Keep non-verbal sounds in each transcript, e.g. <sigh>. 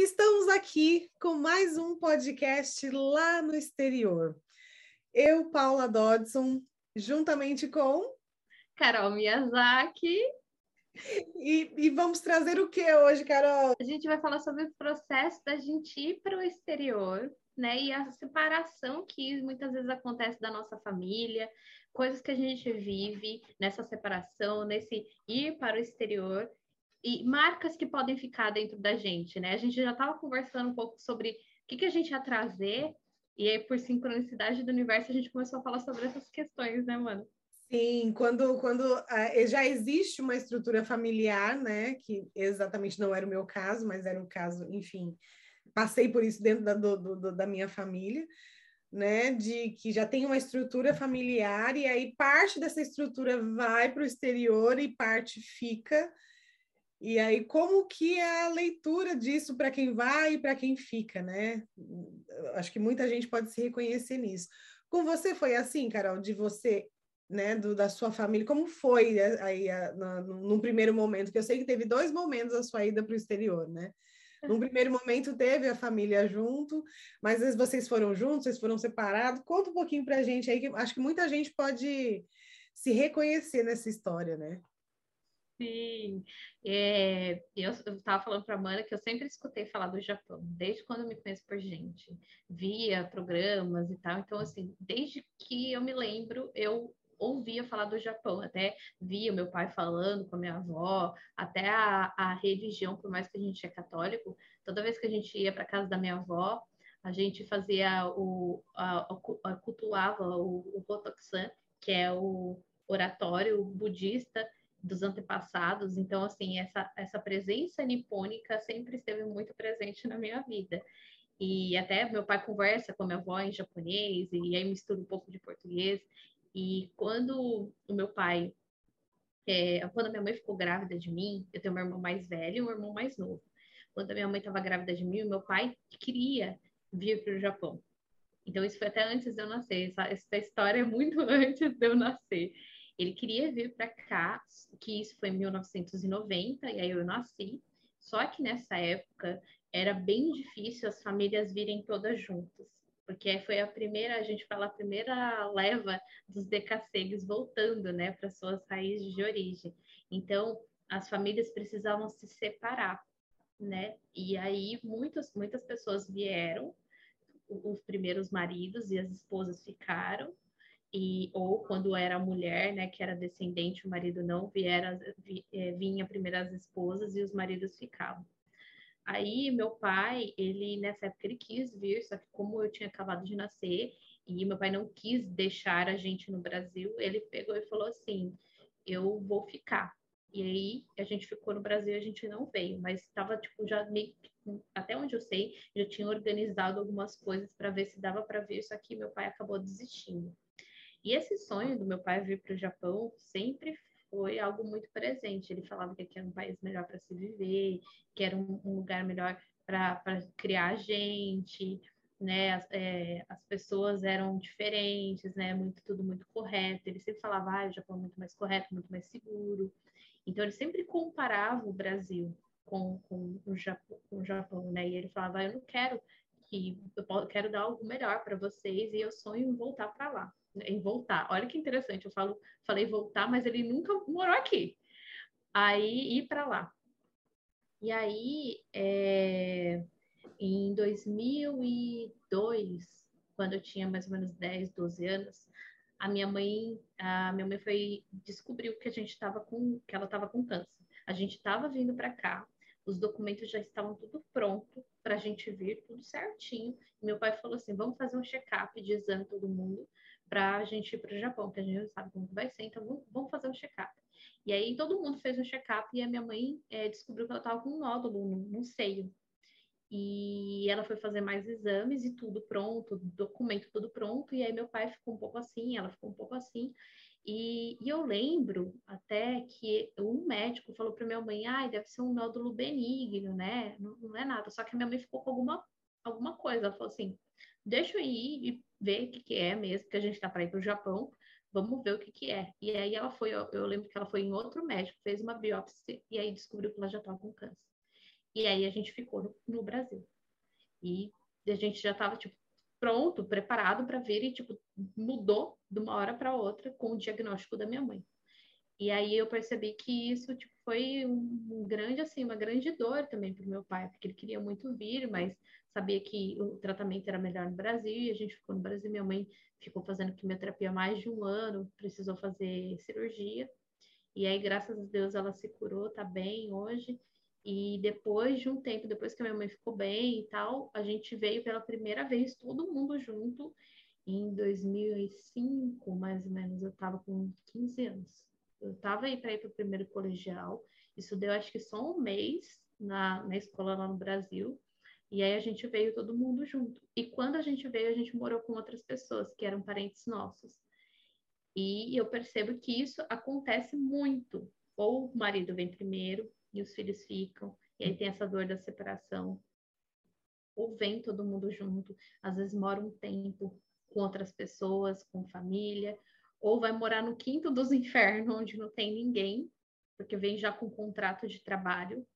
Estamos aqui com mais um podcast lá no exterior. Eu, Paula Dodson, juntamente com Carol Miyazaki. E, e, vamos trazer o que hoje, Carol? A gente vai falar sobre o processo da gente ir para o exterior, né? E a separação que muitas vezes acontece da nossa família, coisas que a gente vive nessa separação, nesse ir para o exterior e marcas que podem ficar dentro da gente, né? A gente já estava conversando um pouco sobre o que, que a gente ia trazer, e aí, por sincronicidade do universo, a gente começou a falar sobre essas questões, né, mano? Sim, quando, quando uh, já existe uma estrutura familiar, né, que exatamente não era o meu caso, mas era o caso, enfim, passei por isso dentro da, do, do, da minha família, né, de que já tem uma estrutura familiar e aí parte dessa estrutura vai para o exterior e parte fica, e aí, como que é a leitura disso para quem vai e para quem fica, né? Acho que muita gente pode se reconhecer nisso. Com você foi assim, Carol, de você, né, do, da sua família, como foi né, aí a, na, num primeiro momento? Que eu sei que teve dois momentos a sua ida para o exterior, né? Num primeiro momento teve a família junto, mas às vezes vocês foram juntos, vocês foram separados. Conta um pouquinho para a gente aí, que acho que muita gente pode se reconhecer nessa história, né? Sim, é, eu estava falando para a Mana que eu sempre escutei falar do Japão, desde quando eu me conheço por gente, via programas e tal. Então, assim, desde que eu me lembro, eu ouvia falar do Japão, até via meu pai falando com a minha avó, até a, a religião, por mais que a gente é católico, toda vez que a gente ia para casa da minha avó, a gente fazia o, a, a, cultuava o, o Botoxan, que é o oratório budista dos antepassados. Então, assim, essa, essa presença nipônica sempre esteve muito presente na minha vida. E até meu pai conversa com a minha avó em japonês, e aí mistura um pouco de português. E quando o meu pai, é, quando a minha mãe ficou grávida de mim, eu tenho um irmão mais velho e um irmão mais novo. Quando a minha mãe estava grávida de mim, meu pai queria vir para o Japão. Então, isso foi até antes de eu nascer. Essa, essa história é muito <laughs> antes de eu nascer. Ele queria vir para cá, que isso foi em 1990, e aí eu nasci. Só que nessa época era bem difícil as famílias virem todas juntas, porque foi a primeira, a gente fala, a primeira leva dos decassegues voltando, né, para suas raízes de origem. Então, as famílias precisavam se separar, né? E aí muitas muitas pessoas vieram, os primeiros maridos e as esposas ficaram, e ou quando era mulher, né, que era descendente, o marido não viera, é, vinha primeiro as esposas e os maridos ficavam. Aí meu pai, ele nessa época ele quis vir, só que como eu tinha acabado de nascer e meu pai não quis deixar a gente no Brasil, ele pegou e falou assim: "Eu vou ficar". E aí a gente ficou no Brasil, a gente não veio, mas estava tipo já meio até onde eu sei, já tinha organizado algumas coisas para ver se dava para ver, só que meu pai acabou desistindo. E esse sonho do meu pai vir para o Japão sempre foi algo muito presente. Ele falava que aqui era um país melhor para se viver, que era um, um lugar melhor para criar gente, né? As, é, as, pessoas eram diferentes, né? Muito tudo muito correto. Ele sempre falava, ah, o Japão é muito mais correto, muito mais seguro. Então ele sempre comparava o Brasil com, com, o, Japão, com o Japão, né? E ele falava, ah, eu não quero que eu quero dar algo melhor para vocês e eu sonho em voltar para lá em voltar. Olha que interessante, eu falo, falei voltar, mas ele nunca morou aqui. Aí ir para lá. E aí, é, em 2002, quando eu tinha mais ou menos 10, 12 anos, a minha mãe, a minha mãe foi descobriu que a gente estava com, que ela estava com câncer. A gente estava vindo para cá, os documentos já estavam tudo pronto para a gente vir, tudo certinho. E meu pai falou assim: vamos fazer um check-up de exame todo mundo para a gente ir para o Japão, que a gente não sabe como vai ser, então vamos fazer um check-up. E aí todo mundo fez um check-up e a minha mãe é, descobriu que ela estava com um nódulo no, no, seio. E ela foi fazer mais exames e tudo pronto, documento tudo pronto. E aí meu pai ficou um pouco assim, ela ficou um pouco assim. E, e eu lembro até que um médico falou para minha mãe, ah, deve ser um nódulo benigno, né? Não, não é nada. Só que a minha mãe ficou com alguma, alguma coisa. Ela falou assim, deixa eu ir e ver o que, que é mesmo, que a gente está para ir para o Japão, vamos ver o que, que é. E aí ela foi, eu, eu lembro que ela foi em outro médico, fez uma biópsia e aí descobriu que ela já estava com câncer. E aí a gente ficou no, no Brasil. E a gente já estava tipo pronto, preparado para vir e tipo mudou de uma hora para outra com o diagnóstico da minha mãe. E aí eu percebi que isso tipo, foi um, grande assim, uma grande dor também para o meu pai, porque ele queria muito vir, mas sabia que o tratamento era melhor no Brasil e a gente ficou no Brasil. Minha mãe ficou fazendo quimioterapia mais de um ano, precisou fazer cirurgia. E aí, graças a Deus, ela se curou, tá bem hoje. E depois de um tempo, depois que a minha mãe ficou bem e tal, a gente veio pela primeira vez todo mundo junto em 2005, mais ou menos. Eu tava com 15 anos. Eu tava aí para ir para o primeiro colegial. Isso deu acho que só um mês na, na escola lá no Brasil. E aí a gente veio todo mundo junto. E quando a gente veio, a gente morou com outras pessoas que eram parentes nossos. E eu percebo que isso acontece muito. Ou o marido vem primeiro e os filhos ficam, e aí tem essa dor da separação. Ou vem todo mundo junto, às vezes mora um tempo com outras pessoas, com família, ou vai morar no quinto dos infernos, onde não tem ninguém, porque vem já com contrato de trabalho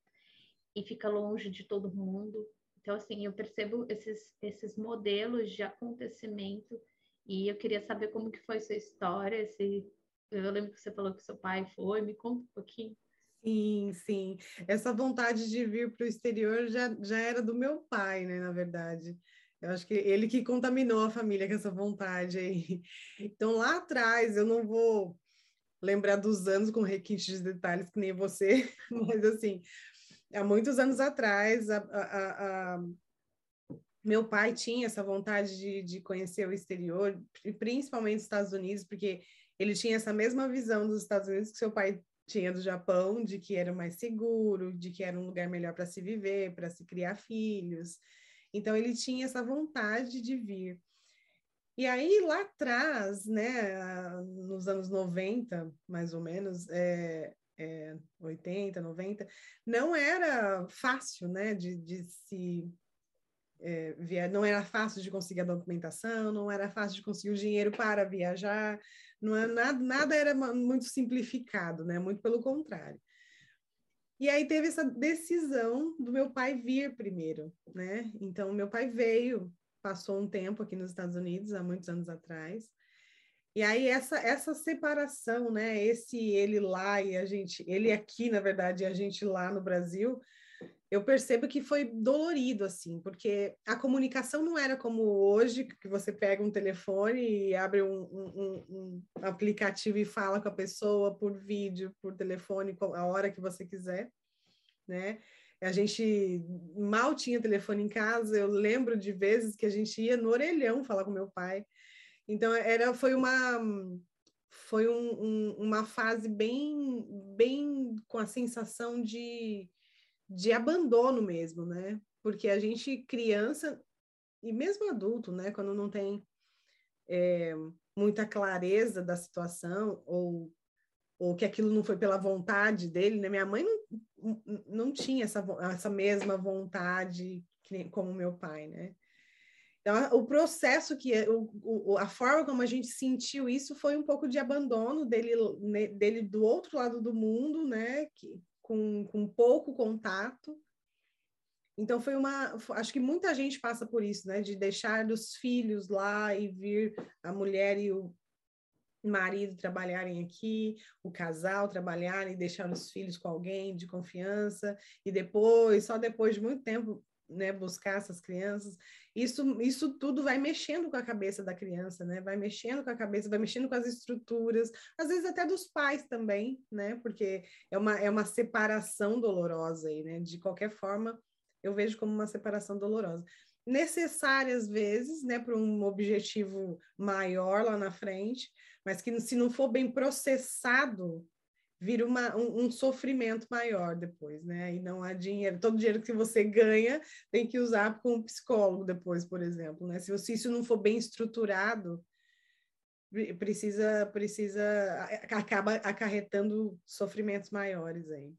e fica longe de todo mundo. Então, assim, eu percebo esses, esses modelos de acontecimento e eu queria saber como que foi sua história, se eu lembro que você falou que seu pai foi, me conta um pouquinho. Sim, sim. Essa vontade de vir para o exterior já, já era do meu pai, né, na verdade. Eu acho que ele que contaminou a família com essa vontade aí. Então, lá atrás, eu não vou lembrar dos anos com requintes de detalhes que nem você, <laughs> mas assim, há muitos anos atrás, a, a, a, meu pai tinha essa vontade de, de conhecer o exterior, principalmente os Estados Unidos, porque ele tinha essa mesma visão dos Estados Unidos que seu pai tinha do Japão, de que era mais seguro, de que era um lugar melhor para se viver, para se criar filhos. Então ele tinha essa vontade de vir. E aí lá atrás, né, nos anos 90, mais ou menos, é, é, 80, 90, não era fácil, né, de, de se é, via, não era fácil de conseguir a documentação, não era fácil de conseguir o dinheiro para viajar, não é, nada, nada era muito simplificado, né, muito pelo contrário. E aí teve essa decisão do meu pai vir primeiro, né? Então, meu pai veio, passou um tempo aqui nos Estados Unidos, há muitos anos atrás. E aí essa essa separação, né? Esse ele lá e a gente, ele aqui, na verdade, e a gente lá no Brasil, eu percebo que foi dolorido, assim, porque a comunicação não era como hoje, que você pega um telefone e abre um, um, um, aplicativo e fala com a pessoa por vídeo, por telefone, a hora que você quiser, né? A gente mal tinha telefone em casa, eu lembro de vezes que a gente ia no orelhão falar com meu pai. Então, era, foi uma foi um, uma fase bem, bem com a sensação de de abandono mesmo, né? Porque a gente, criança, e mesmo adulto, né, quando não tem é, muita clareza da situação, ou, ou que aquilo não foi pela vontade dele, né? Minha mãe não, não tinha essa, essa mesma vontade que, como meu pai, né? Então, o processo que o, o, a forma como a gente sentiu isso foi um pouco de abandono dele, né, dele do outro lado do mundo, né? Que, com, com pouco contato. Então foi uma, acho que muita gente passa por isso, né, de deixar os filhos lá e vir a mulher e o marido trabalharem aqui, o casal trabalharem, deixar os filhos com alguém de confiança e depois, só depois de muito tempo, né, buscar essas crianças. Isso, isso tudo vai mexendo com a cabeça da criança, né? Vai mexendo com a cabeça, vai mexendo com as estruturas, às vezes até dos pais também, né? Porque é uma, é uma separação dolorosa aí, né? De qualquer forma, eu vejo como uma separação dolorosa. Necessária às vezes, né, para um objetivo maior lá na frente, mas que se não for bem processado, vira uma, um, um, sofrimento maior depois, né? E não há dinheiro, todo dinheiro que você ganha tem que usar com um psicólogo depois, por exemplo, né? Se, se isso não for bem estruturado, precisa, precisa, acaba acarretando sofrimentos maiores aí.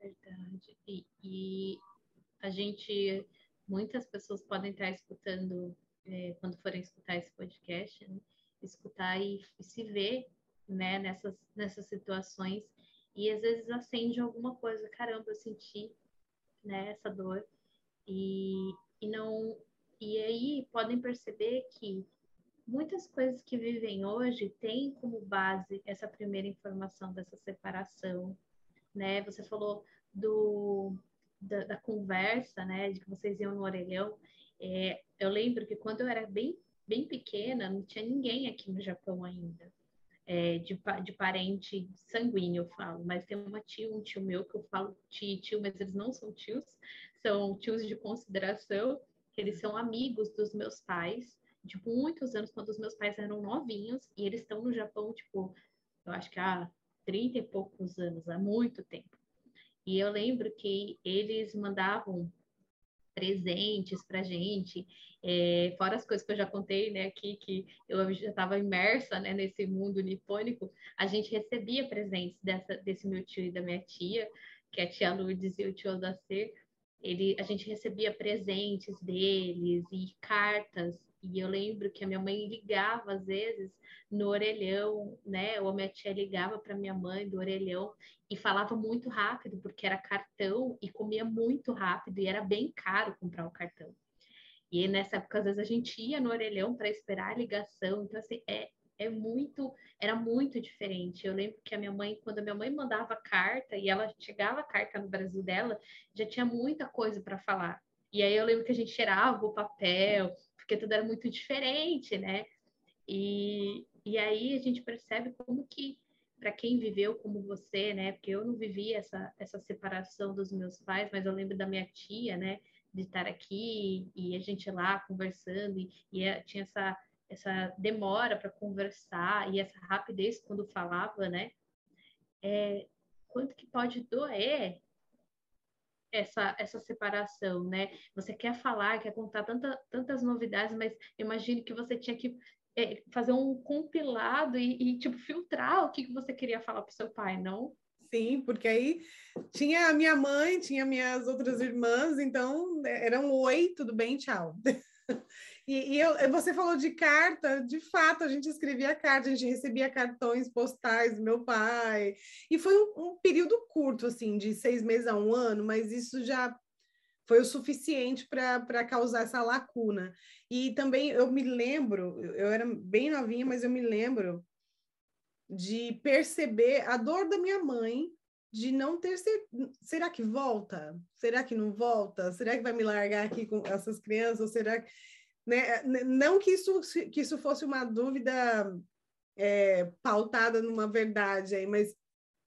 Verdade. E, e a gente, muitas pessoas podem estar escutando, é, quando forem escutar esse podcast, né? escutar e, e se ver né, nessas, nessas situações. E às vezes acende alguma coisa, caramba, eu senti né, essa dor. E, e não e aí podem perceber que muitas coisas que vivem hoje têm como base essa primeira informação dessa separação, né? Você falou do da, da conversa, né, de que vocês iam no orelhão. É, eu lembro que quando eu era bem bem pequena, não tinha ninguém aqui no Japão ainda. É, de, de parente sanguíneo, eu falo, mas tem uma tia, um tio meu que eu falo tio, tio, mas eles não são tios, são tios de consideração, eles são amigos dos meus pais, de muitos anos, quando os meus pais eram novinhos, e eles estão no Japão, tipo, eu acho que há 30 e poucos anos, há muito tempo. E eu lembro que eles mandavam presentes para gente, é, fora as coisas que eu já contei, né, aqui, que eu já estava imersa, né, nesse mundo nipônico, a gente recebia presentes dessa, desse meu tio e da minha tia, que é a tia Lourdes e o tio Odacir, ele, a gente recebia presentes deles e cartas. E eu lembro que a minha mãe ligava às vezes no orelhão, né? Ou a minha tia ligava para minha mãe do orelhão e falava muito rápido, porque era cartão e comia muito rápido e era bem caro comprar o cartão. E nessa época, às vezes, a gente ia no orelhão para esperar a ligação. Então, assim, é, é muito, era muito diferente. Eu lembro que a minha mãe, quando a minha mãe mandava carta e ela chegava a carta no Brasil dela, já tinha muita coisa para falar. E aí eu lembro que a gente cheirava o papel, porque tudo era muito diferente, né? E, e aí a gente percebe como que para quem viveu como você, né? Porque eu não vivi essa, essa separação dos meus pais, mas eu lembro da minha tia, né? De estar aqui e a gente lá conversando e, e é, tinha essa essa demora para conversar e essa rapidez quando falava, né? É, quanto que pode doer essa, essa separação, né? Você quer falar, quer contar tanta, tantas novidades, mas imagine que você tinha que é, fazer um compilado e, e, tipo, filtrar o que, que você queria falar para seu pai, não? Sim, porque aí tinha a minha mãe, tinha minhas outras irmãs, então era um oi, tudo bem, tchau. <laughs> E, e eu, você falou de carta, de fato, a gente escrevia carta, a gente recebia cartões postais do meu pai. E foi um, um período curto, assim, de seis meses a um ano, mas isso já foi o suficiente para causar essa lacuna. E também eu me lembro, eu era bem novinha, mas eu me lembro de perceber a dor da minha mãe de não ter certeza. Será que volta? Será que não volta? Será que vai me largar aqui com essas crianças? Ou será que né? Não que isso, que isso fosse uma dúvida é, pautada numa verdade aí, mas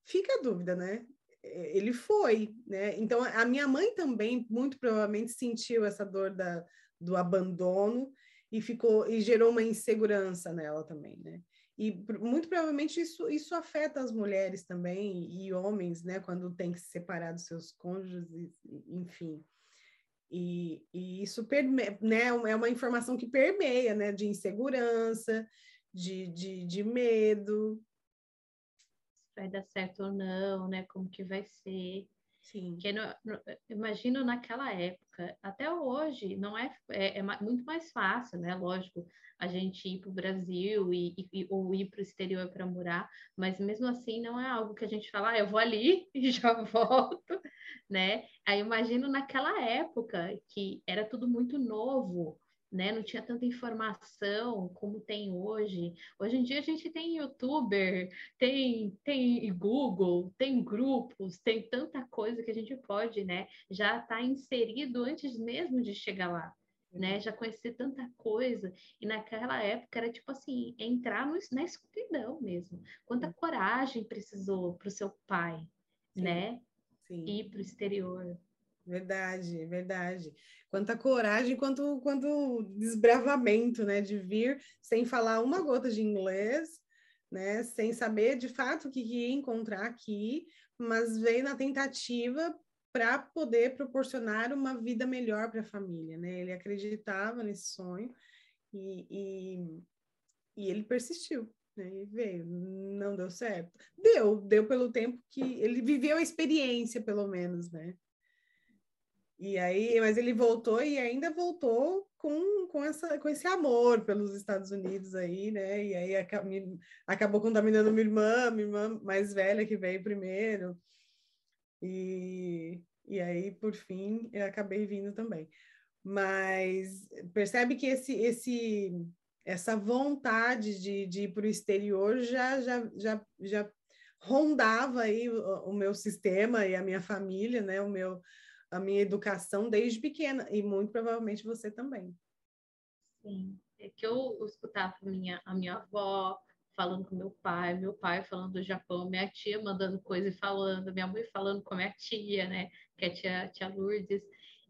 fica a dúvida, né? Ele foi, né? Então a minha mãe também muito provavelmente sentiu essa dor da, do abandono e ficou e gerou uma insegurança nela também, né? E muito provavelmente isso, isso afeta as mulheres também e homens, né? Quando tem que se separar dos seus cônjuges, enfim. E, e isso né, é uma informação que permeia, né, de insegurança, de, de, de medo. Vai dar certo ou não, né? Como que vai ser. Sim. Que no, no, imagino naquela época, até hoje, não é, é, é muito mais fácil, né? Lógico, a gente ir para o Brasil e, e, ou ir para o exterior para morar, mas mesmo assim não é algo que a gente fala, ah, eu vou ali <laughs> e já volto, né? Aí imagino naquela época que era tudo muito novo, né? Não tinha tanta informação como tem hoje. Hoje em dia a gente tem youtuber, tem, tem Google, tem grupos, tem tanta coisa que a gente pode, né? Já está inserido antes mesmo de chegar lá né? Já conheci tanta coisa. E naquela época era tipo assim, entrar no, na escuridão mesmo. Quanta coragem precisou para o seu pai, Sim. né? Sim. Ir para o exterior. Verdade, verdade. Quanta coragem, quanto, quanto desbravamento, né? De vir sem falar uma gota de inglês, né? Sem saber de fato o que ia encontrar aqui, mas veio na tentativa para poder proporcionar uma vida melhor para a família, né? Ele acreditava nesse sonho e, e, e ele persistiu, né? E veio, não deu certo. Deu, deu pelo tempo que ele viveu a experiência, pelo menos, né? E aí, mas ele voltou e ainda voltou com, com, essa, com esse amor pelos Estados Unidos aí, né? E aí acabou contaminando minha irmã, minha irmã mais velha que veio primeiro. E, E aí, por fim, eu acabei vindo também. Mas percebe que esse, esse, essa vontade de, de ir para o exterior já, já, já, já rondava aí o, o, meu sistema e a minha família, né? O meu, a minha educação desde pequena, e muito provavelmente você também. Sim, é que eu escutava minha, a minha avó falando com meu pai, meu pai falando do Japão, minha tia mandando coisa e falando, minha mãe falando com a minha tia, né? Que é a tia, tia Lourdes.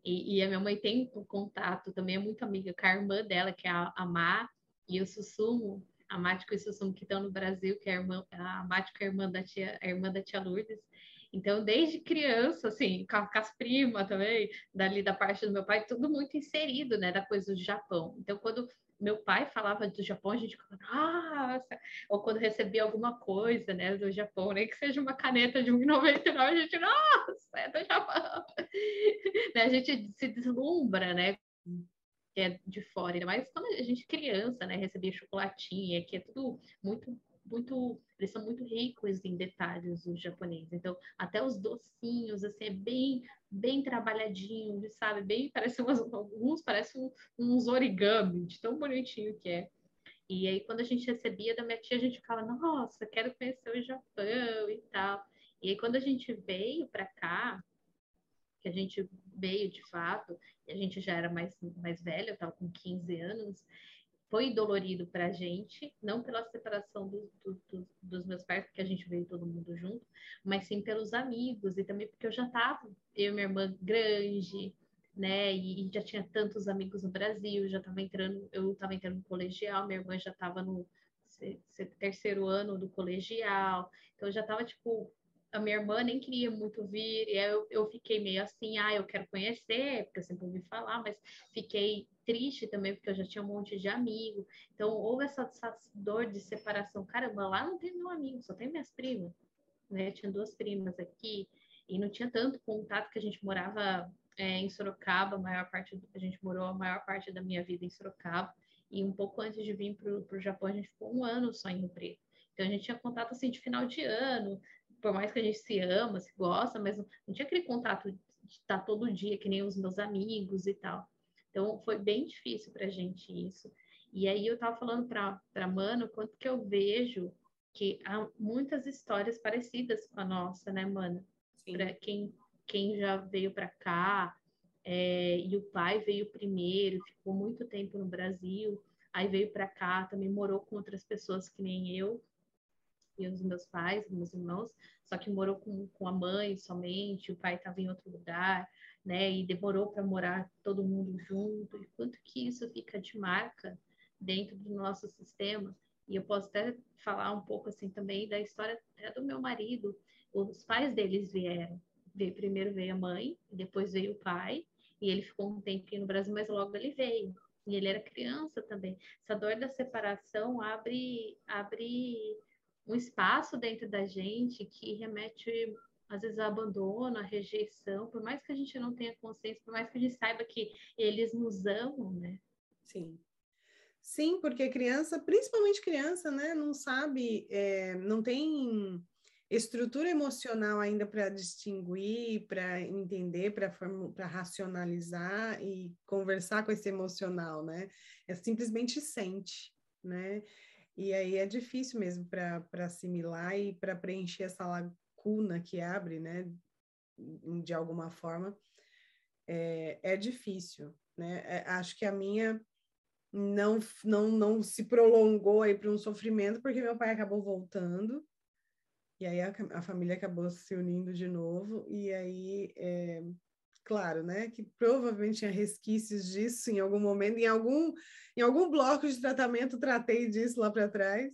E, e, a minha mãe tem um contato, também é muito amiga com a irmã dela, que é a, a Má, e o Sussumo, a Mático e o Sussumo, que estão no Brasil, que é a, irmã, a Mático é a irmã da tia, a irmã da tia Lourdes. Então, desde criança, assim, com, as primas também, dali da parte do meu pai, tudo muito inserido, né, da coisa do Japão. Então, quando meu pai falava do Japão, a gente ficava, nossa! Ou quando recebia alguma coisa, né, do Japão, nem que seja uma caneta de 1,99, a gente, nossa, é do Japão! <laughs> né, a gente se deslumbra, né, que é de fora, mais quando a gente criança, né, recebia chocolatinha, que é tudo muito muito, eles são muito ricos em detalhes os japoneses. Então, até os docinhos, assim, é bem, bem trabalhadinho, sabe? Bem, parece umas, alguns parecem uns origami, de tão bonitinho que é. E aí, quando a gente recebia da minha tia, a gente ficava, nossa, quero conhecer o Japão e tal. E aí, quando a gente veio para cá, que a gente veio de fato, e a gente já era mais, mais velha, eu estava com 15 anos, foi dolorido para a gente, não pela separação do, do, do, dos meus pais, porque a gente veio todo mundo junto, mas sim pelos amigos e também porque eu já estava, eu e minha irmã grande, né, e, já tinha tantos amigos no Brasil, já estava entrando, eu estava entrando no colegial, minha irmã já estava no terceiro ano do colegial, então eu já estava tipo a minha irmã nem queria muito vir, e eu, eu fiquei meio assim, ah, eu quero conhecer, porque eu sempre ouvi falar, mas fiquei triste também, porque eu já tinha um monte de amigo. Então, houve essa, essa dor de separação. Caramba, lá não tem meu amigo, só tem minhas primas. Né? Tinha duas primas aqui, e não tinha tanto contato que a gente morava é, em Sorocaba, a maior parte, a gente morou a maior parte da minha vida em Sorocaba, e um pouco antes de vir para o Japão, a gente ficou um ano só em Rio Preto. Então, a gente tinha contato, assim, de final de ano, por mais que a gente se ama, se gosta, mas não, tinha aquele contato de estar todo dia, que nem os meus amigos e tal. Então, foi bem difícil para a gente isso. E aí, eu estava falando para a Mano quanto que eu vejo que há muitas histórias parecidas com a nossa, né, Mana? Para quem, quem já veio para cá, é, e o pai veio primeiro, ficou muito tempo no Brasil, aí veio para cá, também morou com outras pessoas que nem eu, e os meus pais, meus irmãos, só que morou com, com a mãe somente, o pai estava em outro lugar, né? E demorou para morar todo mundo junto. E quanto que isso fica de marca dentro do nosso sistema? E eu posso até falar um pouco assim também da história até do meu marido. Os pais deles vieram. Primeiro veio a mãe, depois veio o pai, e ele ficou um tempinho no Brasil, mas logo ele veio. E ele era criança também. Essa dor da separação abre, abre um espaço dentro da gente que remete às vezes a abandono, a rejeição, por mais que a gente não tenha consciência, por mais que a gente saiba que eles nos amam, né? Sim. Sim, porque criança, principalmente criança, né, não sabe, é, não tem estrutura emocional ainda para distinguir, para entender, para racionalizar e conversar com esse emocional, né? É simplesmente sente, né? E aí é difícil mesmo para assimilar e para preencher essa lacuna que abre, né? De alguma forma, é, é difícil, né? É, acho que a minha não, não, não se prolongou aí para um sofrimento, porque meu pai acabou voltando, e aí a, a família acabou se unindo de novo, e aí é, claro, né, que provavelmente tinha resquícios disso em algum momento, em algum, em algum bloco de tratamento tratei disso lá para trás,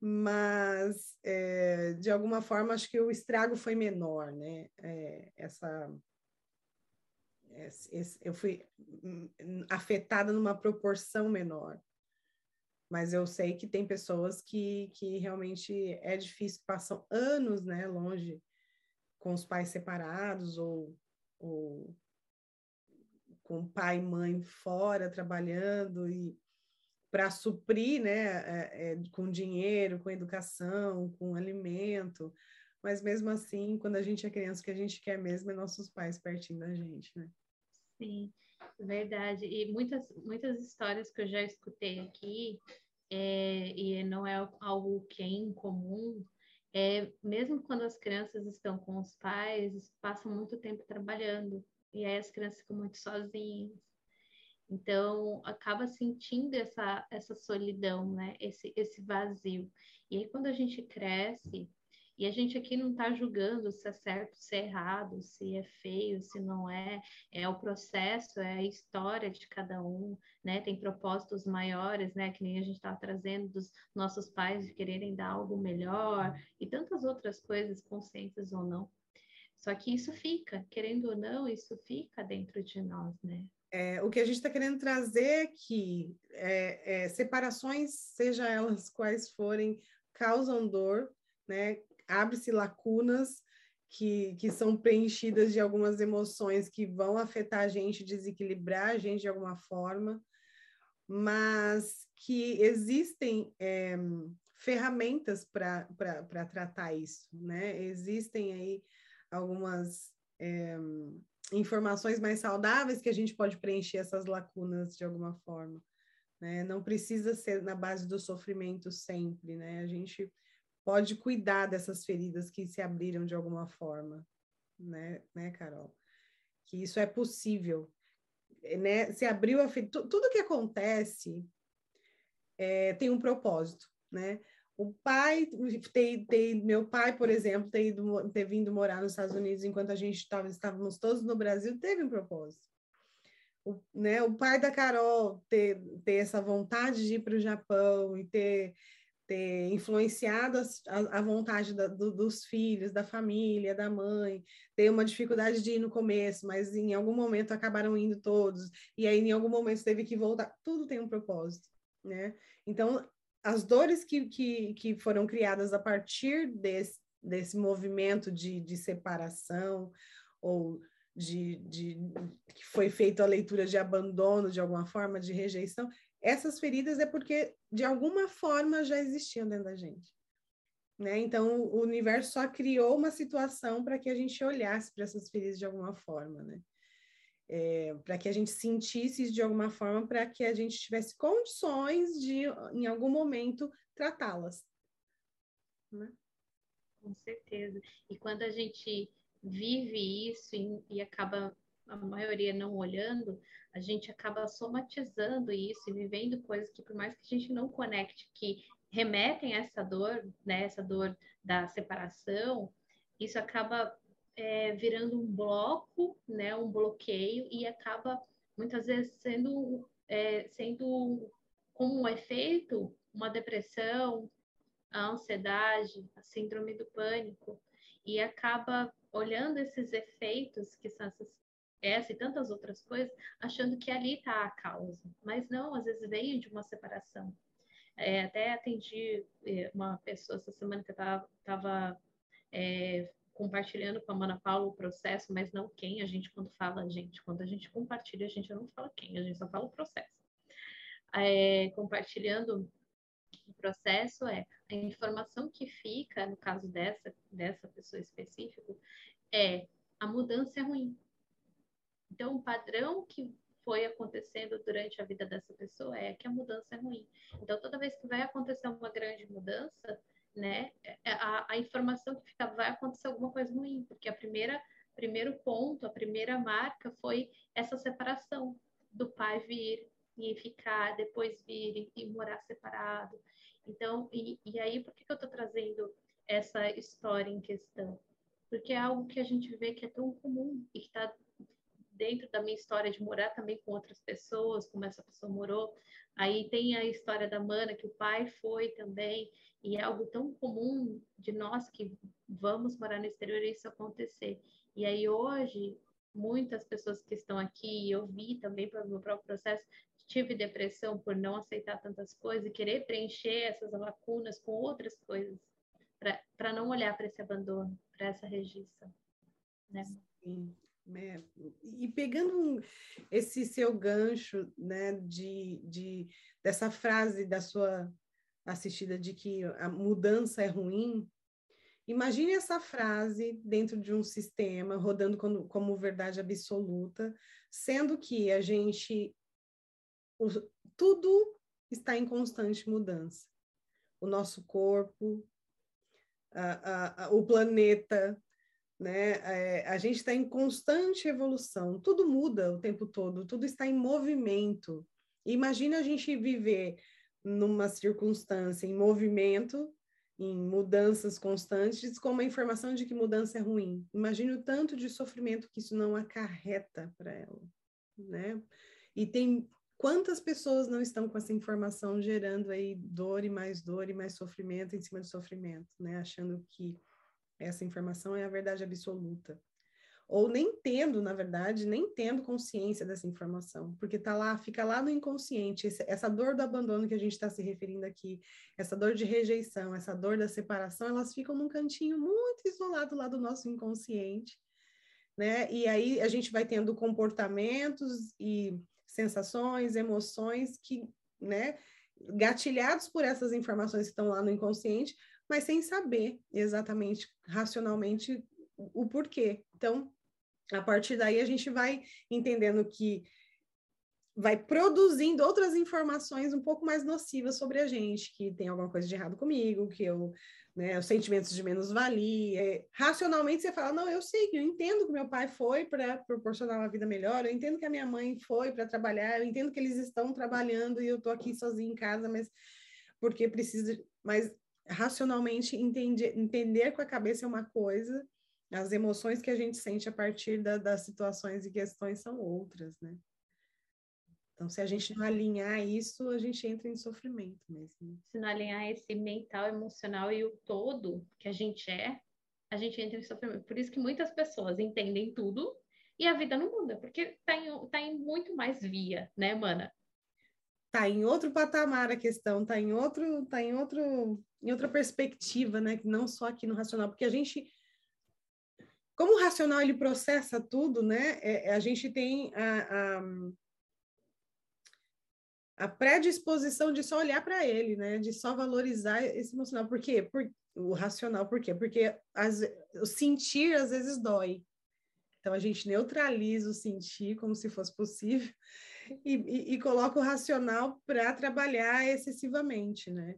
mas é, de alguma forma acho que o estrago foi menor, né? É, essa eu fui afetada numa proporção menor. Mas eu sei que tem pessoas que, que realmente é difícil, passam anos né, longe com os pais separados ou ou com pai e mãe fora trabalhando e para suprir, né, é, é, com dinheiro, com educação, com alimento, mas mesmo assim, quando a gente é criança, o que a gente quer mesmo é nossos pais pertinho da gente, né? Sim, verdade. E muitas, muitas histórias que eu já escutei aqui, é, e não é algo que é incomum, é, mesmo quando as crianças estão com os pais, passam muito tempo trabalhando, e aí as crianças ficam muito sozinhas. Então, acaba sentindo essa, essa solidão, né? Esse, esse vazio. E aí, quando a gente cresce, e a gente aqui não está julgando se é certo, se é errado, se é feio, se não é. É o processo, é a história de cada um, né? Tem propósitos maiores, né? Que nem a gente estava trazendo dos nossos pais de quererem dar algo melhor e tantas outras coisas, conscientes ou não. Só que isso fica, querendo ou não, isso fica dentro de nós, né? É, o que a gente está querendo trazer aqui é, é, separações, seja elas quais forem, causam dor, né? Abre-se lacunas que, que são preenchidas de algumas emoções que vão afetar a gente, desequilibrar a gente de alguma forma, mas que existem é, ferramentas para tratar isso, né? Existem aí algumas é, informações mais saudáveis que a gente pode preencher essas lacunas de alguma forma. Né? Não precisa ser na base do sofrimento sempre, né? A gente pode cuidar dessas feridas que se abriram de alguma forma, né, né, Carol? Que isso é possível, né? Se abriu a ferida, tudo que acontece é, tem um propósito, né? O pai, ter, meu pai, por exemplo, ter, ido, ter vindo morar nos Estados Unidos enquanto a gente tava, estávamos todos no Brasil, teve um propósito. O, né, o pai da Carol ter, ter essa vontade de ir para o Japão e ter ter influenciado a, a vontade da, do, dos filhos, da família, da mãe, ter uma dificuldade de ir no começo, mas em algum momento acabaram indo todos, e aí em algum momento teve que voltar, tudo tem um propósito, né? Então, as dores que, que, que foram criadas a partir desse, desse movimento de, de separação, ou de, de que foi feita a leitura de abandono de alguma forma, de rejeição, essas feridas é porque de alguma forma já existiam dentro da gente. Né? Então, o universo só criou uma situação para que a gente olhasse para essas feridas de alguma forma, né? É, para que a gente sentisse de alguma forma, para que a gente tivesse condições de, em algum momento, tratá-las. Né? Com certeza. E quando a gente vive isso e, e acaba a maioria não olhando, a gente acaba somatizando isso e vivendo coisas que, por mais que a gente não conecte, que remetem a essa dor, né, essa dor da separação, isso acaba é, virando um bloco, né, um bloqueio, e acaba muitas vezes sendo, é, sendo como um efeito uma depressão, a ansiedade, a síndrome do pânico, e acaba olhando esses efeitos que são essas essa e tantas outras coisas, achando que ali está a causa. Mas não, às vezes veio de uma separação. É, até atendi é, uma pessoa essa semana que estava é, compartilhando com a Mana Paula o processo, mas não quem a gente quando fala, gente, quando a gente compartilha, a gente não fala quem, a gente só fala o processo. É, compartilhando o processo é a informação que fica, no caso dessa, dessa pessoa específica, é a mudança é ruim. Então, o padrão que foi acontecendo durante a vida dessa pessoa é que a mudança é ruim. Então, toda vez que vai acontecer uma grande mudança, né, é, a, a informação que fica vai acontecer alguma coisa ruim, porque a primeira primeiro ponto, a primeira marca foi essa separação do pai vir e ficar, depois vir e, morar separado. Então, e, e aí, por que, que eu estou trazendo essa história em questão? Porque é algo que a gente vê que é tão comum e que está dentro da minha história de morar também com outras pessoas, como essa pessoa morou. Aí tem a história da Mana, que o pai foi também, e é algo tão comum de nós que vamos morar no exterior isso acontecer. E aí hoje, muitas pessoas que estão aqui, eu vi também pelo meu próprio processo, tive depressão por não aceitar tantas coisas e querer preencher essas lacunas com outras coisas, para não olhar para esse abandono, para essa rejeição. Né? Sim. Né? E pegando esse seu gancho né, de, de, dessa frase da sua assistida de que a mudança é ruim, Imagine essa frase dentro de um sistema, rodando como, como verdade absoluta, sendo que a gente. O, tudo está em constante mudança. O nosso corpo, a, a, a, o planeta, né? É, a gente está em constante evolução, tudo muda o tempo todo, tudo está em movimento. Imagina a gente viver numa circunstância em movimento, em mudanças constantes, com uma informação de que mudança é ruim. Imagine o tanto de sofrimento que isso não acarreta para ela, né? E tem quantas pessoas não estão com essa informação gerando aí dor e mais dor e mais sofrimento em cima de sofrimento, né? Achando que essa informação é a verdade absoluta. Ou nem tendo, na verdade, nem tendo consciência dessa informação, porque tá lá, fica lá no inconsciente, essa dor do abandono que a gente está se referindo aqui, essa dor de rejeição, essa dor da separação, elas ficam num cantinho muito isolado lá do nosso inconsciente, né? E aí a gente vai tendo comportamentos e sensações, emoções que, né, gatilhados por essas informações que estão lá no inconsciente, mas sem saber exatamente, racionalmente, o porquê. Então, a partir daí, a gente vai entendendo que vai produzindo outras informações um pouco mais nocivas sobre a gente, que tem alguma coisa de errado comigo, que eu, né, os sentimentos de menos-valia. É, racionalmente você fala, não, eu sei, eu entendo que meu pai foi para proporcionar uma vida melhor, eu entendo que a minha mãe foi para trabalhar, eu entendo que eles estão trabalhando e eu estou aqui sozinha em casa, mas porque precisa, mas racionalmente entender, entender com a cabeça é uma coisa, as emoções que a gente sente a partir da, das situações e questões são outras, né? Então, se a gente não alinhar isso, a gente entra em sofrimento mesmo. Se não alinhar esse mental, emocional e o todo que a gente é, a gente entra em sofrimento. Por isso que muitas pessoas entendem tudo e a vida não muda, porque tá em, tá em muito mais via, né, mana? Tá em outro patamar a questão, tá em outro, tá em outro, em outra perspectiva, né? Não só aqui no racional, porque a gente como o racional ele processa tudo, né? É, é, a gente tem a, a, a, predisposição de só olhar para ele, né? De só valorizar esse emocional. Por quê? Por, o racional, por quê? Porque as, o sentir às vezes dói. Então a gente neutraliza o sentir como se fosse possível e, e, coloca o racional para trabalhar excessivamente, né?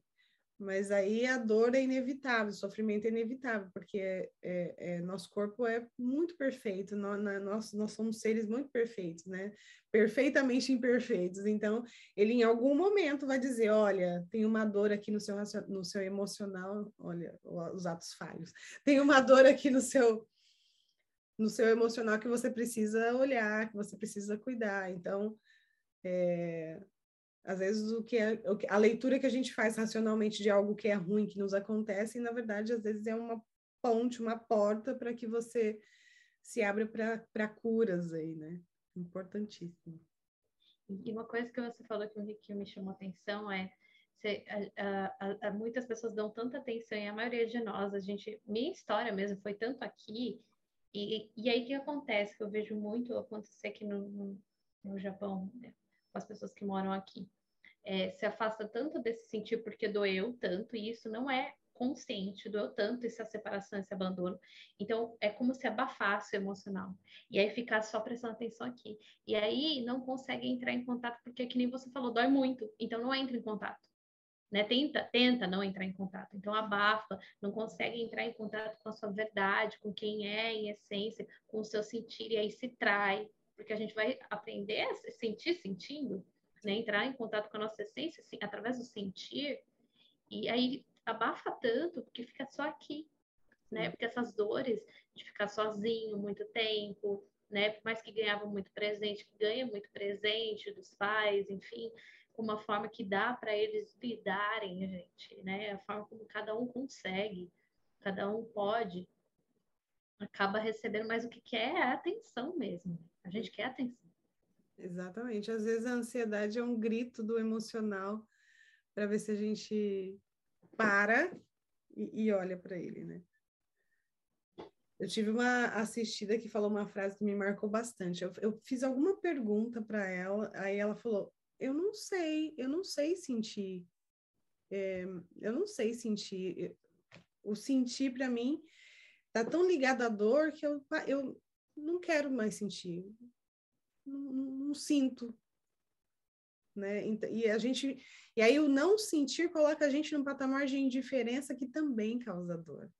Mas aí a dor é inevitável, o sofrimento é inevitável, porque é, é, é nosso corpo é muito perfeito, nós, nós, nós somos seres muito perfeitos, né? Perfeitamente imperfeitos. Então, ele em algum momento vai dizer: olha, tem uma dor aqui no seu, no seu emocional, olha, os atos falhos, tem uma dor aqui no seu. No seu emocional que você precisa olhar, que você precisa cuidar. Então, é, às vezes o que é a leitura que a gente faz racionalmente de algo que é ruim que nos acontece, e na verdade às vezes é uma ponte, uma porta para que você se abra para curas aí, né? Importantíssimo. E uma coisa que você falou que, que me chamou atenção é você, a, a, a, muitas pessoas dão tanta atenção, e a maioria de nós, a gente, minha história mesmo foi tanto aqui, e, e aí o que acontece, que eu vejo muito acontecer aqui no, no, no Japão, né, as pessoas que moram aqui é, se afasta tanto desse sentir porque doeu tanto, e isso não é consciente, doeu tanto essa separação, esse abandono. Então, é como se abafasse o emocional. E aí ficar só prestando atenção aqui. E aí não consegue entrar em contato, porque, que nem você falou, dói muito. Então, não entra em contato. Né? Tenta, tenta não entrar em contato. Então, abafa, não consegue entrar em contato com a sua verdade, com quem é em essência, com o seu sentir, e aí se trai. Porque a gente vai aprender a sentir sentindo, né? Entrar em contato com a nossa essência assim, através do sentir, e aí abafa tanto porque fica só aqui, né? Porque essas dores de ficar sozinho muito tempo, né? Por mais que ganhava muito presente, ganha muito presente dos pais, enfim, uma forma que dá para eles lidarem, gente, né? A forma como cada um consegue, cada um pode, acaba recebendo, mas o que quer é atenção mesmo. A gente quer atenção. Exatamente. Às vezes a ansiedade é um grito do emocional para ver se a gente para e, e olha para ele, né? Eu tive uma assistida que falou uma frase que me marcou bastante. Eu, eu fiz alguma pergunta para ela, aí ela falou: Eu não sei, eu não sei sentir. É, eu não sei sentir. o sentir para mim tá tão ligado à dor que eu, eu não quero mais sentir. Não, não, não sinto. Né? E a gente e aí o não sentir coloca a gente num patamar de indiferença que também causa dor.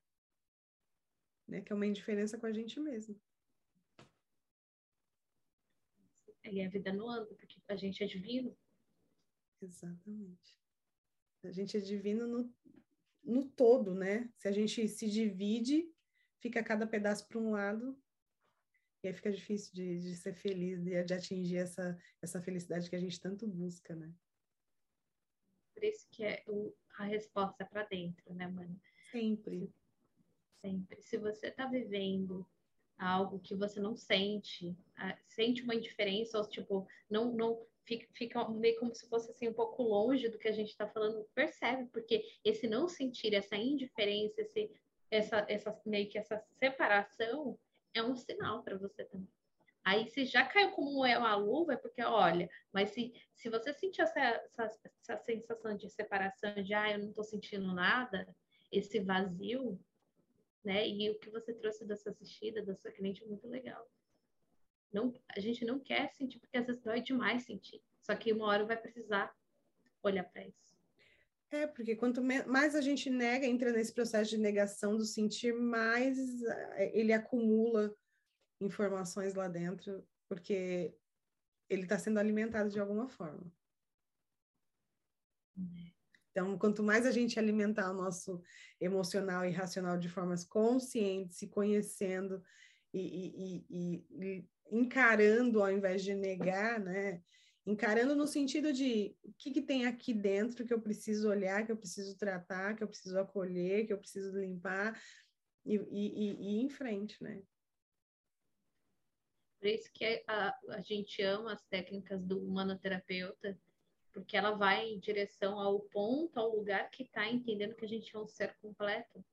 Né? Que é uma indiferença com a gente mesmo. E a vida não anda, porque a gente é divino. Exatamente. A gente é divino no, no todo, né? Se a gente se divide, fica cada pedaço para um lado, e aí fica difícil de, de ser feliz, de, de atingir essa, essa felicidade que a gente tanto busca, né? Por isso que é o, a resposta para dentro, né, mano? Sempre. Sempre. Se você está vivendo algo que você não sente, sente uma indiferença, ou tipo, não, não fica, fica meio como se fosse assim um pouco longe do que a gente está falando, percebe, porque esse não sentir, essa indiferença, esse, essa, essa meio que essa separação é um sinal para você também. Aí, se já caiu como é uma luva, é porque, olha, mas se, se você sentir essa, essa, essa sensação de separação, de, ah, eu não estou sentindo nada, esse vazio, né? E o que você trouxe dessa assistida, da sua cliente, é muito legal. Não, a gente não quer sentir, porque às vezes dói demais sentir. Só que uma hora vai precisar olhar para isso. É, porque quanto mais a gente nega, entra nesse processo de negação do sentir, mais eh, ele acumula informações lá dentro, porque ele está sendo alimentado de alguma forma. Então, quanto mais a gente alimentar o nosso emocional e racional de formas conscientes, se conhecendo e, e, e, e encarando ao invés de negar, né? Encarando no sentido de o que, que tem aqui dentro que eu preciso olhar, que eu preciso tratar, que eu preciso acolher, que eu preciso limpar e, e, e ir em frente, né? Por isso que a, a gente ama as técnicas do humanoterapeuta, porque ela vai em direção ao ponto, ao lugar que está entendendo que a gente é um ser completo,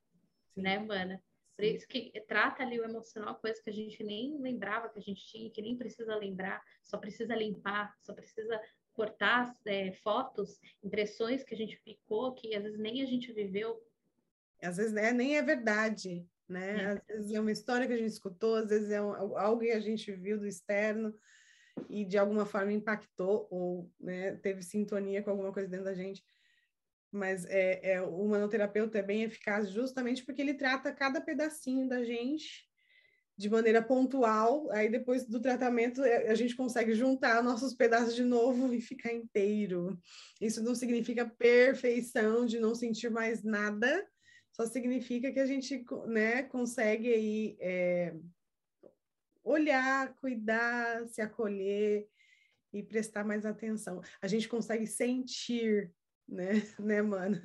Sim. né, mana? Isso que trata ali o emocional, coisa que a gente nem lembrava que a gente tinha, que nem precisa lembrar, só precisa limpar, só precisa cortar é, fotos, impressões que a gente ficou, que às vezes nem a gente viveu. Às vezes né, nem é verdade né? É. Às vezes é uma história que a gente escutou, às vezes é um, algo que a gente viu do externo e de alguma forma impactou ou né, teve sintonia com alguma coisa dentro da gente. Mas é, é, o manoterapeuta é bem eficaz justamente porque ele trata cada pedacinho da gente de maneira pontual, aí depois do tratamento é, a gente consegue juntar nossos pedaços de novo e ficar inteiro. Isso não significa perfeição de não sentir mais nada, só significa que a gente né, consegue aí, é, olhar, cuidar, se acolher e prestar mais atenção. A gente consegue sentir, né, <laughs> né, mano,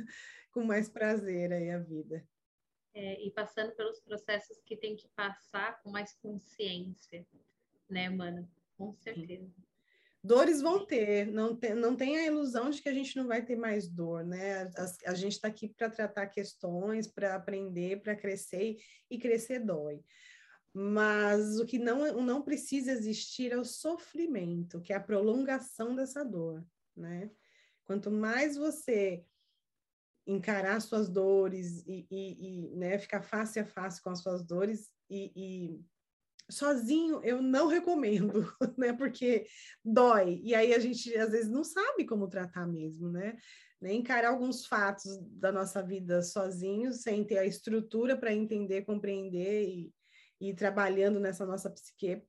com mais prazer aí a vida. É, e passando pelos processos que tem que passar com mais consciência, né, mano? Com certeza. Sim. Dores vão ter, não tem, não tem a ilusão de que a gente não vai ter mais dor, né? A, a gente está aqui para tratar questões, para aprender, para crescer, e crescer dói. Mas o que não, não precisa existir é o sofrimento, que é a prolongação dessa dor, né? Quanto mais você encarar suas dores e, e, e né, ficar face a face com as suas dores e, e sozinho eu não recomendo, <laughs> né? Porque dói. E aí a gente às vezes não sabe como tratar mesmo, né? Encarar alguns fatos da nossa vida sozinho, sem ter a estrutura para entender, compreender e, e ir trabalhando nessa nossa psique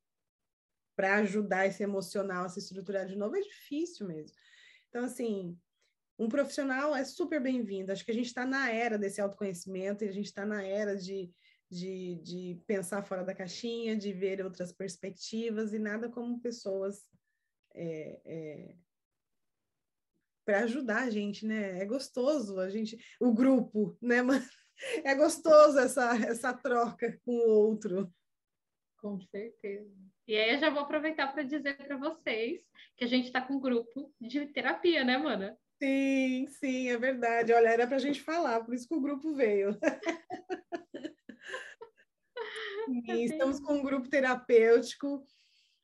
para ajudar esse emocional a se estruturar de novo é difícil mesmo. Então, assim, um profissional é super bem-vindo. Acho que a gente está na era desse autoconhecimento e a gente está na era de, de, de pensar fora da caixinha, de ver outras perspectivas e nada como pessoas é, é, para ajudar a gente, né? É gostoso a gente, o grupo, né? <laughs> Mas é gostoso essa, essa troca com o outro. Com certeza. E aí eu já vou aproveitar para dizer para vocês que a gente está com um grupo de terapia, né, mana? Sim, sim, é verdade. Olha, era para a gente falar, por isso que o grupo veio. <laughs> E estamos com um grupo terapêutico.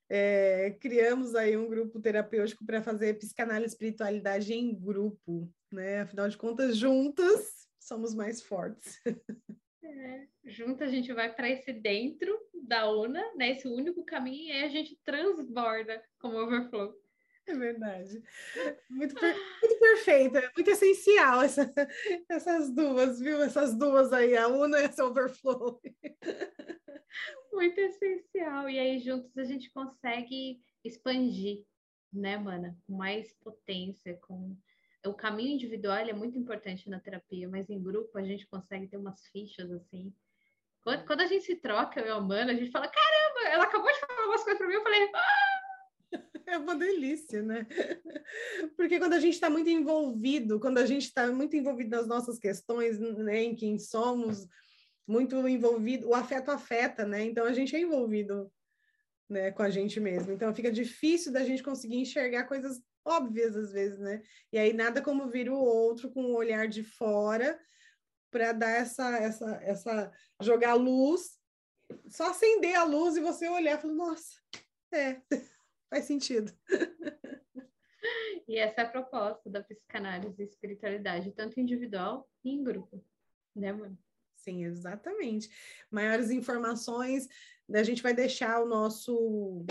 É, criamos aí um grupo terapêutico para fazer psicanálise e espiritualidade em grupo, né? Afinal de contas, juntas somos mais fortes. <laughs> É, junto a gente vai para esse dentro da UNA, né? Esse único caminho, e aí a gente transborda como overflow. É verdade. Muito, per... muito perfeita, muito essencial essa, essas duas, viu? Essas duas aí, a UNA e essa overflow. Muito essencial. E aí, juntos, a gente consegue expandir, né, mana? Com mais potência, com o caminho individual é muito importante na terapia, mas em grupo a gente consegue ter umas fichas assim. Quando, quando a gente se troca, eu e a Amanda, a gente fala: caramba, ela acabou de falar umas coisas para mim, eu falei: ah! <laughs> É uma delícia, né? <laughs> Porque quando a gente está muito envolvido, quando a gente está muito envolvido nas nossas questões, né, em quem somos, muito envolvido, o afeto afeta, né? Então a gente é envolvido né, com a gente mesmo. Então fica difícil da gente conseguir enxergar coisas óbvias às vezes, né? E aí nada como vir o outro com o olhar de fora para dar essa, essa, essa jogar luz, só acender a luz e você olhar e falar, nossa, é, <laughs> faz sentido. <laughs> E essa é a proposta da psicanálise e espiritualidade, tanto individual e em grupo, né, mano? Sim, exatamente. Maiores informações, a gente vai deixar o nosso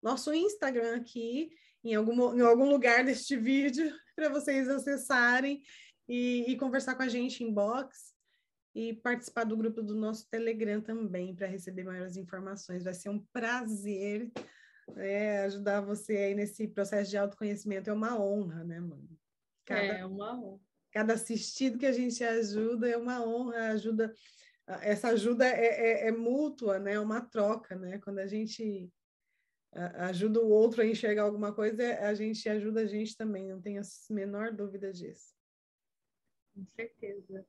nosso Instagram aqui em algum, em algum lugar deste vídeo <laughs> para vocês acessarem e, e, conversar com a gente em box e participar do grupo do nosso Telegram também para receber maiores informações. Vai ser um prazer né, ajudar você aí nesse processo de autoconhecimento. É uma honra, né, mano? Cada, é uma honra. Cada assistido que a gente ajuda é uma honra, ajuda. Essa ajuda é, é, é mútua, né? É uma troca, né? Quando a gente ajuda o outro a enxergar alguma coisa, a gente ajuda a gente também, não tenho a menor dúvida disso. Com certeza.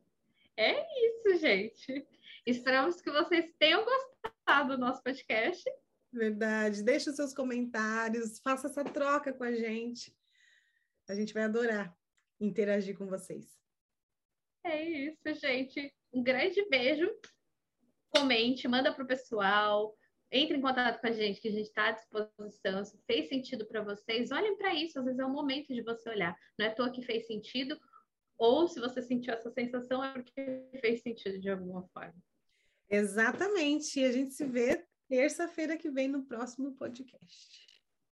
É isso, gente. Esperamos que vocês tenham gostado do nosso podcast. Verdade. Deixe os seus comentários, faça essa troca com a gente. A gente vai adorar interagir com vocês. É isso, gente. Um grande beijo. Comente, manda para o pessoal entre em contato com a gente, que a gente está à disposição. Se fez sentido para vocês, olhem para isso. Às vezes é o momento de você olhar. Não é à toa que fez sentido, ou se você sentiu essa sensação, é porque fez sentido de alguma forma. Exatamente. E a gente se vê terça-feira que vem no próximo podcast.